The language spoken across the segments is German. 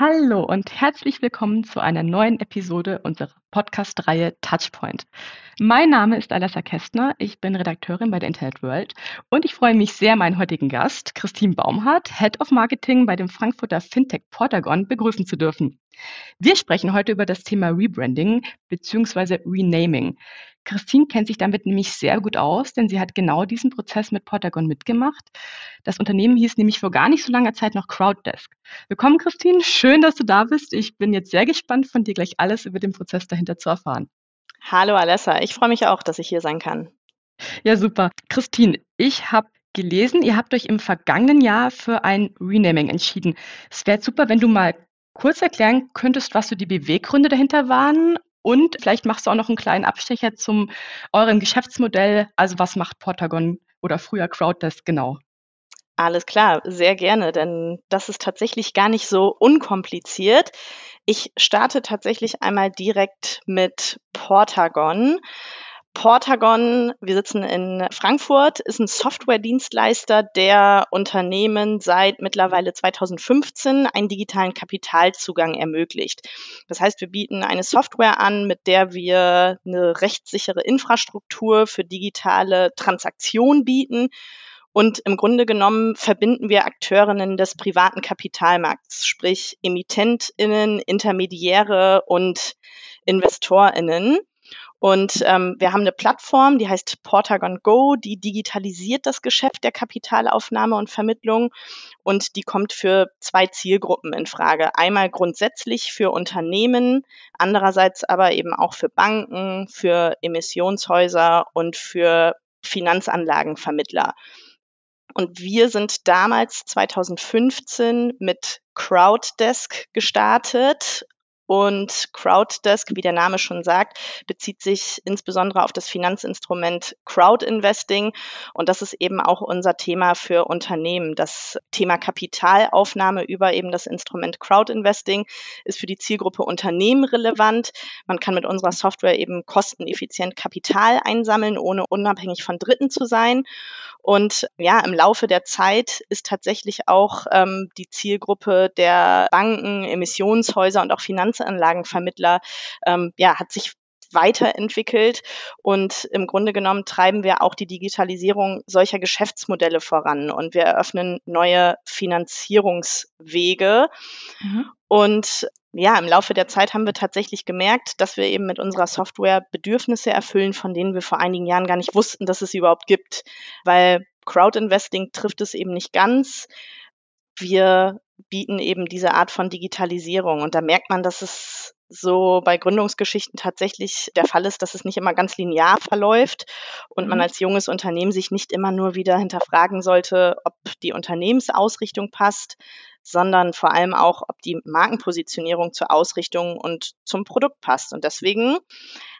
Hallo und herzlich willkommen zu einer neuen Episode unserer Podcast-Reihe Touchpoint. Mein Name ist Alessa Kästner, ich bin Redakteurin bei der Internet World und ich freue mich sehr, meinen heutigen Gast, Christine Baumhardt, Head of Marketing bei dem Frankfurter Fintech Portagon, begrüßen zu dürfen. Wir sprechen heute über das Thema Rebranding bzw. Renaming. Christine kennt sich damit nämlich sehr gut aus, denn sie hat genau diesen Prozess mit Portagon mitgemacht. Das Unternehmen hieß nämlich vor gar nicht so langer Zeit noch Crowddesk. Willkommen, Christine. Schön, dass du da bist. Ich bin jetzt sehr gespannt, von dir gleich alles über den Prozess dahinter zu erfahren. Hallo Alessa, ich freue mich auch, dass ich hier sein kann. Ja, super. Christine, ich habe gelesen, ihr habt euch im vergangenen Jahr für ein Renaming entschieden. Es wäre super, wenn du mal kurz erklären könntest, was so die Beweggründe dahinter waren und vielleicht machst du auch noch einen kleinen Abstecher zum eurem Geschäftsmodell. Also was macht Portagon oder früher Crowddesk genau? Alles klar, sehr gerne, denn das ist tatsächlich gar nicht so unkompliziert. Ich starte tatsächlich einmal direkt mit Portagon. Portagon, wir sitzen in Frankfurt, ist ein Softwaredienstleister, der Unternehmen seit mittlerweile 2015 einen digitalen Kapitalzugang ermöglicht. Das heißt, wir bieten eine Software an, mit der wir eine rechtssichere Infrastruktur für digitale Transaktionen bieten. Und im Grunde genommen verbinden wir Akteurinnen des privaten Kapitalmarkts, sprich Emittentinnen, Intermediäre und Investorinnen. Und ähm, wir haben eine Plattform, die heißt Portagon Go, die digitalisiert das Geschäft der Kapitalaufnahme und Vermittlung und die kommt für zwei Zielgruppen in Frage. Einmal grundsätzlich für Unternehmen, andererseits aber eben auch für Banken, für Emissionshäuser und für Finanzanlagenvermittler. Und wir sind damals 2015 mit Crowddesk gestartet und Crowddesk, wie der Name schon sagt, bezieht sich insbesondere auf das Finanzinstrument Crowdinvesting. Und das ist eben auch unser Thema für Unternehmen. Das Thema Kapitalaufnahme über eben das Instrument Crowdinvesting ist für die Zielgruppe Unternehmen relevant. Man kann mit unserer Software eben kosteneffizient Kapital einsammeln, ohne unabhängig von Dritten zu sein. Und ja, im Laufe der Zeit ist tatsächlich auch ähm, die Zielgruppe der Banken, Emissionshäuser und auch Finanzanlagenvermittler, ähm, ja, hat sich weiterentwickelt und im Grunde genommen treiben wir auch die Digitalisierung solcher Geschäftsmodelle voran und wir eröffnen neue Finanzierungswege. Mhm. Und ja, im Laufe der Zeit haben wir tatsächlich gemerkt, dass wir eben mit unserer Software Bedürfnisse erfüllen, von denen wir vor einigen Jahren gar nicht wussten, dass es sie überhaupt gibt, weil Crowdinvesting trifft es eben nicht ganz. Wir bieten eben diese Art von Digitalisierung und da merkt man, dass es so bei Gründungsgeschichten tatsächlich der Fall ist, dass es nicht immer ganz linear verläuft und man mhm. als junges Unternehmen sich nicht immer nur wieder hinterfragen sollte, ob die Unternehmensausrichtung passt, sondern vor allem auch, ob die Markenpositionierung zur Ausrichtung und zum Produkt passt. Und deswegen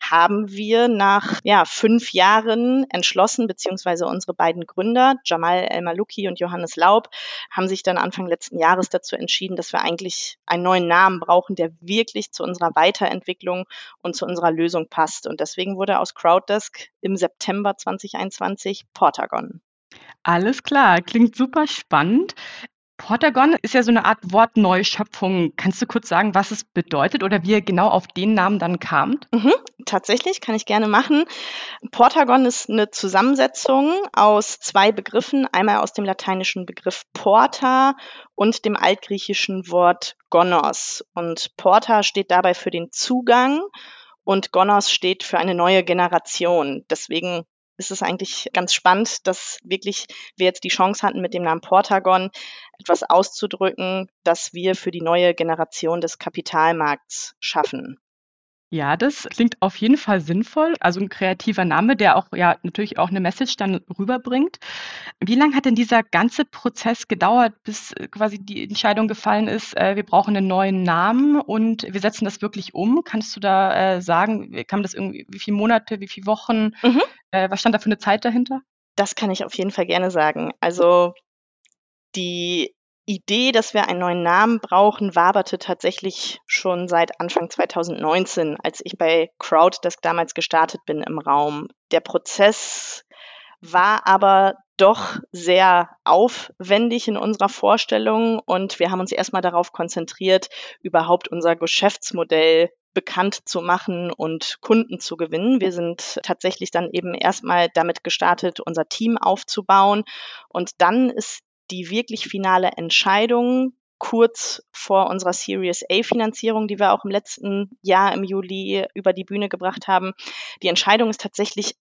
haben wir nach ja, fünf Jahren entschlossen, beziehungsweise unsere beiden Gründer, Jamal El-Maluki und Johannes Laub, haben sich dann Anfang letzten Jahres dazu entschieden, dass wir eigentlich einen neuen Namen brauchen, der wirklich zu unserer Weiterentwicklung und zu unserer Lösung passt. Und deswegen wurde aus Crowddesk im September 2021 Portagon. Alles klar, klingt super spannend. Portagon ist ja so eine Art Wortneuschöpfung. Kannst du kurz sagen, was es bedeutet oder wie ihr genau auf den Namen dann kamt? Mhm, tatsächlich, kann ich gerne machen. Portagon ist eine Zusammensetzung aus zwei Begriffen. Einmal aus dem lateinischen Begriff porta und dem altgriechischen Wort gonos. Und porta steht dabei für den Zugang und gonos steht für eine neue Generation. Deswegen ist es eigentlich ganz spannend, dass wirklich wir jetzt die Chance hatten, mit dem Namen Portagon etwas auszudrücken, das wir für die neue Generation des Kapitalmarkts schaffen. Ja, das klingt auf jeden Fall sinnvoll. Also ein kreativer Name, der auch ja natürlich auch eine Message dann rüberbringt. Wie lange hat denn dieser ganze Prozess gedauert, bis äh, quasi die Entscheidung gefallen ist, äh, wir brauchen einen neuen Namen und wir setzen das wirklich um? Kannst du da äh, sagen, kam das irgendwie, wie viele Monate, wie viele Wochen? Mhm. Äh, was stand da für eine Zeit dahinter? Das kann ich auf jeden Fall gerne sagen. Also die Idee, dass wir einen neuen Namen brauchen, waberte tatsächlich schon seit Anfang 2019, als ich bei Crowddesk damals gestartet bin im Raum. Der Prozess war aber doch sehr aufwendig in unserer Vorstellung und wir haben uns erstmal darauf konzentriert, überhaupt unser Geschäftsmodell bekannt zu machen und Kunden zu gewinnen. Wir sind tatsächlich dann eben erstmal damit gestartet, unser Team aufzubauen und dann ist die wirklich finale Entscheidung kurz vor unserer Series A Finanzierung, die wir auch im letzten Jahr im Juli über die Bühne gebracht haben. Die Entscheidung ist tatsächlich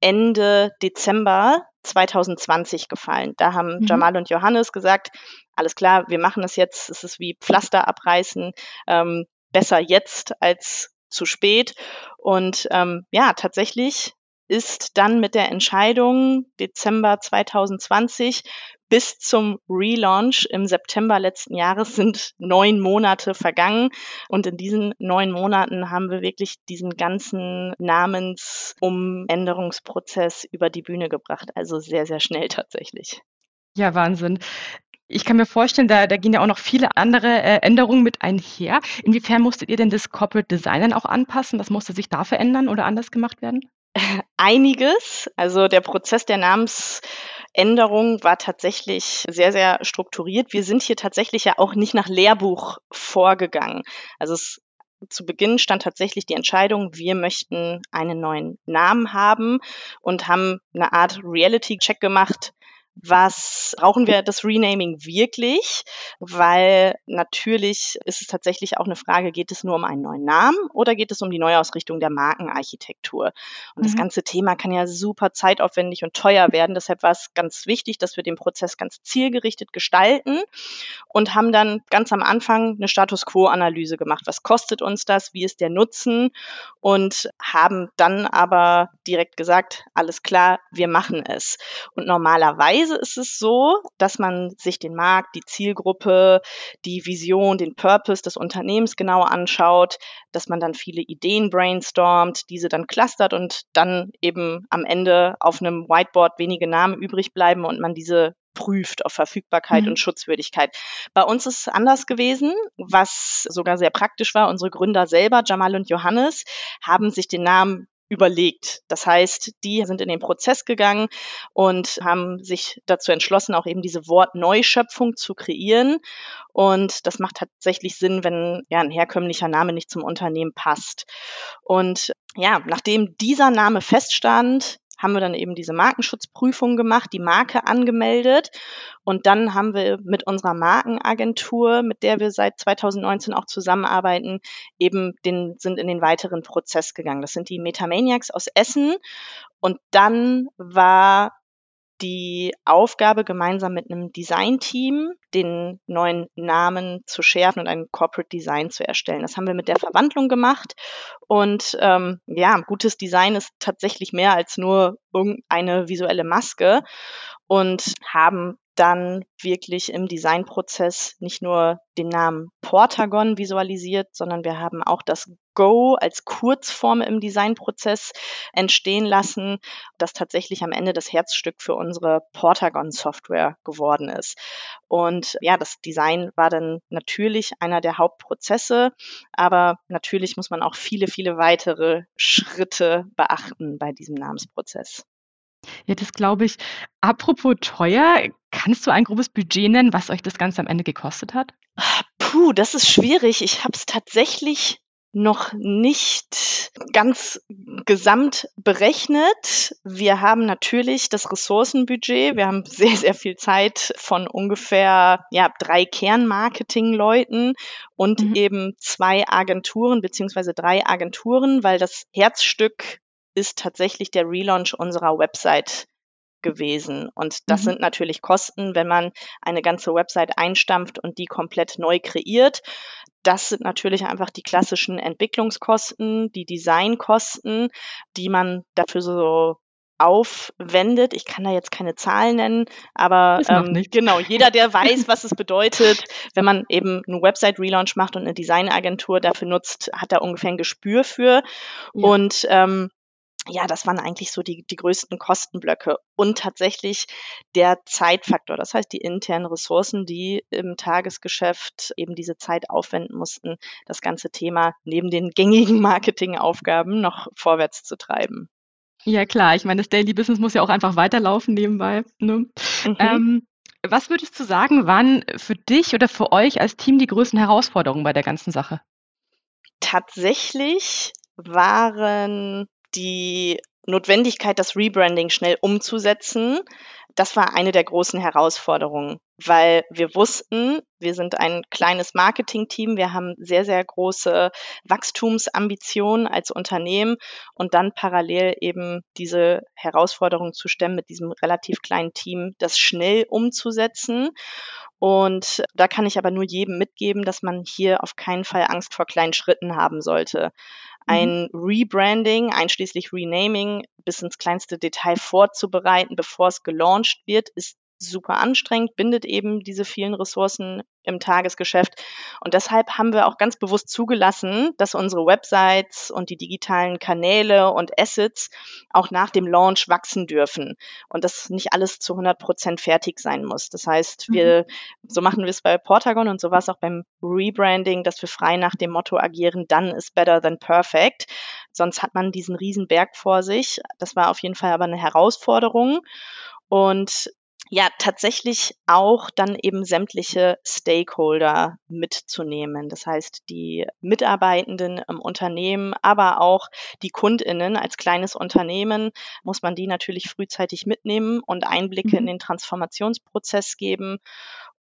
Ende Dezember 2020 gefallen. Da haben mhm. Jamal und Johannes gesagt, alles klar, wir machen es jetzt, es ist wie Pflaster abreißen, ähm, besser jetzt als zu spät. Und ähm, ja, tatsächlich ist dann mit der Entscheidung Dezember 2020 bis zum Relaunch im September letzten Jahres sind neun Monate vergangen. Und in diesen neun Monaten haben wir wirklich diesen ganzen Namensumänderungsprozess über die Bühne gebracht. Also sehr, sehr schnell tatsächlich. Ja, Wahnsinn. Ich kann mir vorstellen, da, da gehen ja auch noch viele andere äh, Änderungen mit einher. Inwiefern musstet ihr denn das Corporate Design dann auch anpassen? Was musste sich da verändern oder anders gemacht werden? Einiges. Also der Prozess der Namensänderung war tatsächlich sehr, sehr strukturiert. Wir sind hier tatsächlich ja auch nicht nach Lehrbuch vorgegangen. Also es zu Beginn stand tatsächlich die Entscheidung, wir möchten einen neuen Namen haben und haben eine Art Reality-Check gemacht was brauchen wir das Renaming wirklich? Weil natürlich ist es tatsächlich auch eine Frage, geht es nur um einen neuen Namen oder geht es um die Neuausrichtung der Markenarchitektur? Und mhm. das ganze Thema kann ja super zeitaufwendig und teuer werden. Deshalb war es ganz wichtig, dass wir den Prozess ganz zielgerichtet gestalten und haben dann ganz am Anfang eine Status Quo-Analyse gemacht. Was kostet uns das? Wie ist der Nutzen? Und haben dann aber direkt gesagt, alles klar, wir machen es. Und normalerweise Weise ist es so, dass man sich den Markt, die Zielgruppe, die Vision, den Purpose des Unternehmens genau anschaut, dass man dann viele Ideen brainstormt, diese dann clustert und dann eben am Ende auf einem Whiteboard wenige Namen übrig bleiben und man diese prüft auf Verfügbarkeit mhm. und Schutzwürdigkeit. Bei uns ist es anders gewesen, was sogar sehr praktisch war. Unsere Gründer selber, Jamal und Johannes, haben sich den Namen überlegt. Das heißt, die sind in den Prozess gegangen und haben sich dazu entschlossen, auch eben diese Wortneuschöpfung zu kreieren. Und das macht tatsächlich Sinn, wenn ja ein herkömmlicher Name nicht zum Unternehmen passt. Und ja, nachdem dieser Name feststand, haben wir dann eben diese Markenschutzprüfung gemacht, die Marke angemeldet und dann haben wir mit unserer Markenagentur, mit der wir seit 2019 auch zusammenarbeiten, eben den, sind in den weiteren Prozess gegangen. Das sind die Metamaniacs aus Essen und dann war die Aufgabe, gemeinsam mit einem Design-Team den neuen Namen zu schärfen und ein Corporate Design zu erstellen. Das haben wir mit der Verwandlung gemacht. Und ähm, ja, gutes Design ist tatsächlich mehr als nur irgendeine visuelle Maske und haben dann wirklich im Designprozess nicht nur den Namen Portagon visualisiert, sondern wir haben auch das Go als Kurzform im Designprozess entstehen lassen, das tatsächlich am Ende das Herzstück für unsere Portagon-Software geworden ist. Und ja, das Design war dann natürlich einer der Hauptprozesse, aber natürlich muss man auch viele, viele weitere Schritte beachten bei diesem Namensprozess. Ja, das glaube ich. Apropos teuer, kannst du ein grobes Budget nennen, was euch das Ganze am Ende gekostet hat? Puh, das ist schwierig. Ich habe es tatsächlich noch nicht ganz gesamt berechnet. Wir haben natürlich das Ressourcenbudget. Wir haben sehr, sehr viel Zeit von ungefähr ja, drei Kernmarketing-Leuten und mhm. eben zwei Agenturen beziehungsweise drei Agenturen, weil das Herzstück ist tatsächlich der Relaunch unserer Website gewesen. Und das mhm. sind natürlich Kosten, wenn man eine ganze Website einstampft und die komplett neu kreiert. Das sind natürlich einfach die klassischen Entwicklungskosten, die Designkosten, die man dafür so aufwendet. Ich kann da jetzt keine Zahlen nennen, aber ähm, genau, jeder, der weiß, was es bedeutet, wenn man eben einen Website-Relaunch macht und eine Designagentur dafür nutzt, hat da ungefähr ein Gespür für. Ja. Und ähm, ja, das waren eigentlich so die, die größten Kostenblöcke und tatsächlich der Zeitfaktor. Das heißt, die internen Ressourcen, die im Tagesgeschäft eben diese Zeit aufwenden mussten, das ganze Thema neben den gängigen Marketingaufgaben noch vorwärts zu treiben. Ja, klar. Ich meine, das Daily Business muss ja auch einfach weiterlaufen nebenbei. Ne? Mhm. Ähm, was würdest du sagen, waren für dich oder für euch als Team die größten Herausforderungen bei der ganzen Sache? Tatsächlich waren die Notwendigkeit, das Rebranding schnell umzusetzen, das war eine der großen Herausforderungen, weil wir wussten, wir sind ein kleines Marketingteam, wir haben sehr, sehr große Wachstumsambitionen als Unternehmen und dann parallel eben diese Herausforderung zu stemmen, mit diesem relativ kleinen Team das schnell umzusetzen. Und da kann ich aber nur jedem mitgeben, dass man hier auf keinen Fall Angst vor kleinen Schritten haben sollte. Mhm. ein Rebranding, einschließlich Renaming, bis ins kleinste Detail vorzubereiten, bevor es gelauncht wird, ist super anstrengend, bindet eben diese vielen Ressourcen im Tagesgeschäft. Und deshalb haben wir auch ganz bewusst zugelassen, dass unsere Websites und die digitalen Kanäle und Assets auch nach dem Launch wachsen dürfen und dass nicht alles zu 100 Prozent fertig sein muss. Das heißt, mhm. wir, so machen wir es bei Portagon und so war es auch beim Rebranding, dass wir frei nach dem Motto agieren, done is better than perfect. Sonst hat man diesen riesen Berg vor sich. Das war auf jeden Fall aber eine Herausforderung. Und ja, tatsächlich auch dann eben sämtliche Stakeholder mitzunehmen. Das heißt, die Mitarbeitenden im Unternehmen, aber auch die Kundinnen als kleines Unternehmen muss man die natürlich frühzeitig mitnehmen und Einblicke mhm. in den Transformationsprozess geben.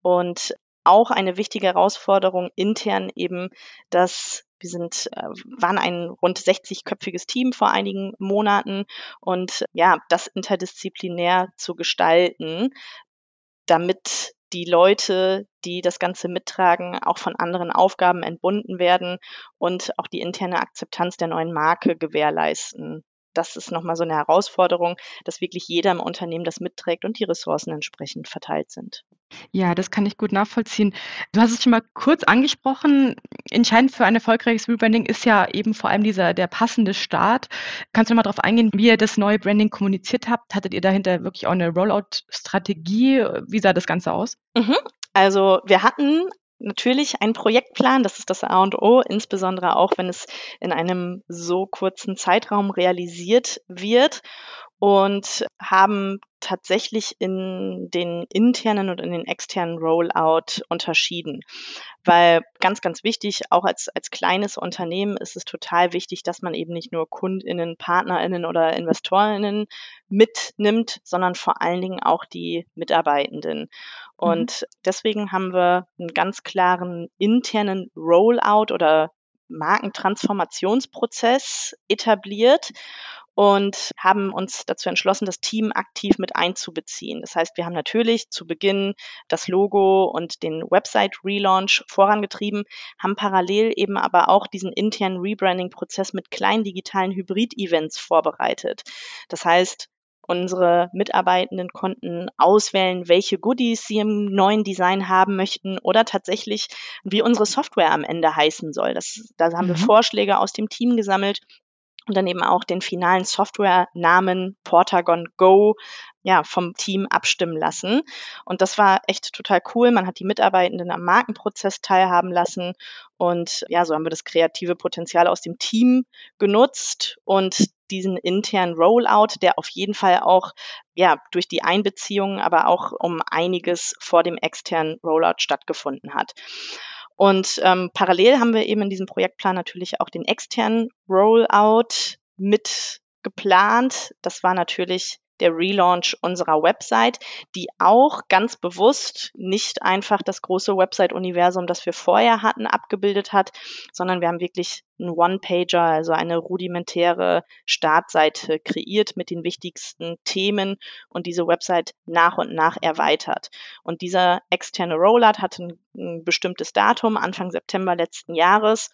Und auch eine wichtige Herausforderung intern eben, dass wir sind, äh, waren ein rund 60-köpfiges Team vor einigen Monaten und ja, das interdisziplinär zu gestalten, damit die Leute, die das Ganze mittragen, auch von anderen Aufgaben entbunden werden und auch die interne Akzeptanz der neuen Marke gewährleisten. Das ist nochmal so eine Herausforderung, dass wirklich jeder im Unternehmen das mitträgt und die Ressourcen entsprechend verteilt sind. Ja, das kann ich gut nachvollziehen. Du hast es schon mal kurz angesprochen. Entscheidend für ein erfolgreiches Rebranding ist ja eben vor allem dieser der passende Start. Kannst du mal darauf eingehen, wie ihr das neue Branding kommuniziert habt? Hattet ihr dahinter wirklich auch eine Rollout-Strategie? Wie sah das Ganze aus? Mhm. Also wir hatten natürlich einen Projektplan, das ist das A und O, insbesondere auch, wenn es in einem so kurzen Zeitraum realisiert wird und haben tatsächlich in den internen und in den externen Rollout unterschieden. Weil ganz, ganz wichtig, auch als, als kleines Unternehmen ist es total wichtig, dass man eben nicht nur KundInnen, PartnerInnen oder InvestorInnen mitnimmt, sondern vor allen Dingen auch die Mitarbeitenden. Und mhm. deswegen haben wir einen ganz klaren internen Rollout oder Markentransformationsprozess etabliert und haben uns dazu entschlossen, das Team aktiv mit einzubeziehen. Das heißt, wir haben natürlich zu Beginn das Logo und den Website-Relaunch vorangetrieben, haben parallel eben aber auch diesen internen Rebranding-Prozess mit kleinen digitalen Hybrid-Events vorbereitet. Das heißt, Unsere Mitarbeitenden konnten auswählen, welche Goodies sie im neuen Design haben möchten oder tatsächlich, wie unsere Software am Ende heißen soll. Das, da haben mhm. wir Vorschläge aus dem Team gesammelt und dann eben auch den finalen Software-Namen Portagon Go ja, vom Team abstimmen lassen. Und das war echt total cool. Man hat die Mitarbeitenden am Markenprozess teilhaben lassen. Und ja, so haben wir das kreative Potenzial aus dem Team genutzt und diesen internen Rollout, der auf jeden Fall auch ja, durch die Einbeziehung, aber auch um einiges vor dem externen Rollout stattgefunden hat. Und ähm, parallel haben wir eben in diesem Projektplan natürlich auch den externen Rollout mit geplant. Das war natürlich der Relaunch unserer Website, die auch ganz bewusst nicht einfach das große Website-Universum, das wir vorher hatten, abgebildet hat, sondern wir haben wirklich einen One-Pager, also eine rudimentäre Startseite kreiert mit den wichtigsten Themen und diese Website nach und nach erweitert. Und dieser externe Rollout hatte ein, ein bestimmtes Datum, Anfang September letzten Jahres.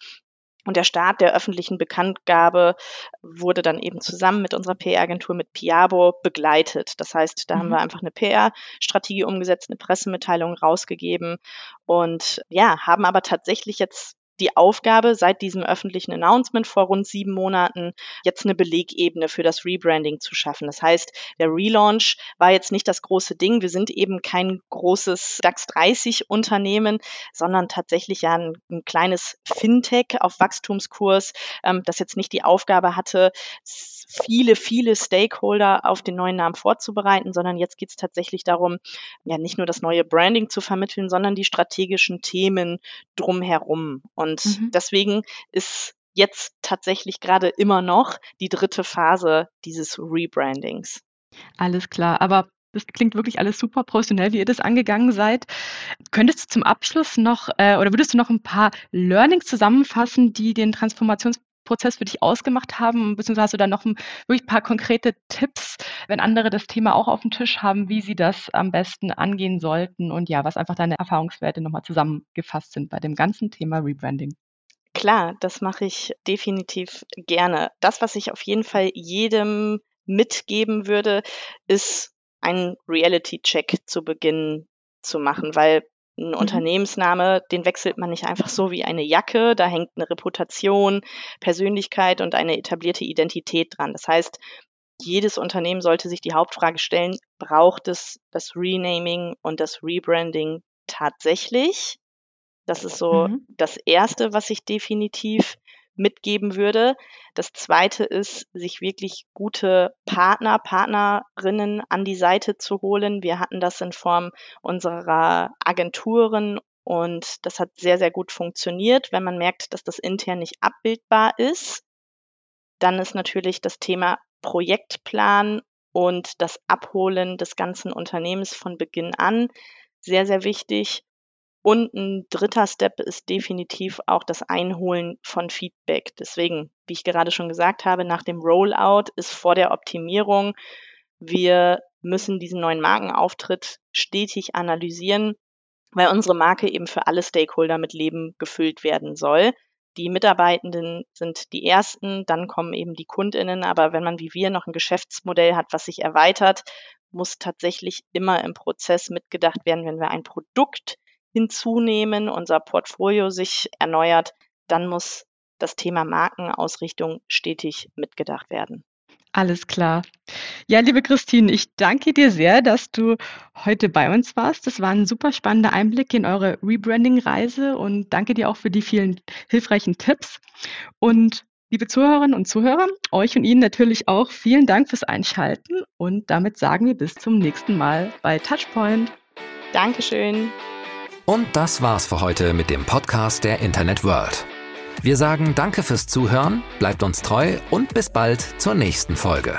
Und der Start der öffentlichen Bekanntgabe wurde dann eben zusammen mit unserer PR-Agentur mit Piabo begleitet. Das heißt, da mhm. haben wir einfach eine PR-Strategie umgesetzt, eine Pressemitteilung rausgegeben und ja, haben aber tatsächlich jetzt die Aufgabe, seit diesem öffentlichen Announcement vor rund sieben Monaten jetzt eine Belegebene für das Rebranding zu schaffen. Das heißt, der Relaunch war jetzt nicht das große Ding. Wir sind eben kein großes DAX 30 Unternehmen, sondern tatsächlich ja ein, ein kleines Fintech auf Wachstumskurs, ähm, das jetzt nicht die Aufgabe hatte, viele, viele Stakeholder auf den neuen Namen vorzubereiten, sondern jetzt geht es tatsächlich darum, ja nicht nur das neue Branding zu vermitteln, sondern die strategischen Themen drumherum. Und mhm. deswegen ist jetzt tatsächlich gerade immer noch die dritte Phase dieses Rebrandings. Alles klar, aber das klingt wirklich alles super professionell, wie ihr das angegangen seid. Könntest du zum Abschluss noch äh, oder würdest du noch ein paar Learnings zusammenfassen, die den Transformationsprozess für dich ausgemacht haben? Beziehungsweise hast du da noch ein, wirklich ein paar konkrete Tipps, wenn andere das Thema auch auf dem Tisch haben, wie sie das am besten angehen sollten und ja, was einfach deine Erfahrungswerte nochmal zusammengefasst sind bei dem ganzen Thema Rebranding? Klar, das mache ich definitiv gerne. Das, was ich auf jeden Fall jedem mitgeben würde, ist einen Reality-Check zu Beginn zu machen, weil ein mhm. Unternehmensname, den wechselt man nicht einfach so wie eine Jacke. Da hängt eine Reputation, Persönlichkeit und eine etablierte Identität dran. Das heißt, jedes Unternehmen sollte sich die Hauptfrage stellen, braucht es das Renaming und das Rebranding tatsächlich? Das ist so mhm. das Erste, was ich definitiv mitgeben würde. Das zweite ist, sich wirklich gute Partner, Partnerinnen an die Seite zu holen. Wir hatten das in Form unserer Agenturen und das hat sehr, sehr gut funktioniert. Wenn man merkt, dass das intern nicht abbildbar ist, dann ist natürlich das Thema Projektplan und das Abholen des ganzen Unternehmens von Beginn an sehr, sehr wichtig. Und ein dritter Step ist definitiv auch das Einholen von Feedback. Deswegen, wie ich gerade schon gesagt habe, nach dem Rollout ist vor der Optimierung, wir müssen diesen neuen Markenauftritt stetig analysieren, weil unsere Marke eben für alle Stakeholder mit Leben gefüllt werden soll. Die Mitarbeitenden sind die ersten, dann kommen eben die Kundinnen, aber wenn man wie wir noch ein Geschäftsmodell hat, was sich erweitert, muss tatsächlich immer im Prozess mitgedacht werden, wenn wir ein Produkt hinzunehmen, unser Portfolio sich erneuert, dann muss das Thema Markenausrichtung stetig mitgedacht werden. Alles klar. Ja, liebe Christine, ich danke dir sehr, dass du heute bei uns warst. Das war ein super spannender Einblick in eure Rebranding-Reise und danke dir auch für die vielen hilfreichen Tipps. Und liebe Zuhörerinnen und Zuhörer, euch und Ihnen natürlich auch vielen Dank fürs Einschalten und damit sagen wir bis zum nächsten Mal bei Touchpoint. Dankeschön. Und das war's für heute mit dem Podcast der Internet World. Wir sagen Danke fürs Zuhören, bleibt uns treu und bis bald zur nächsten Folge.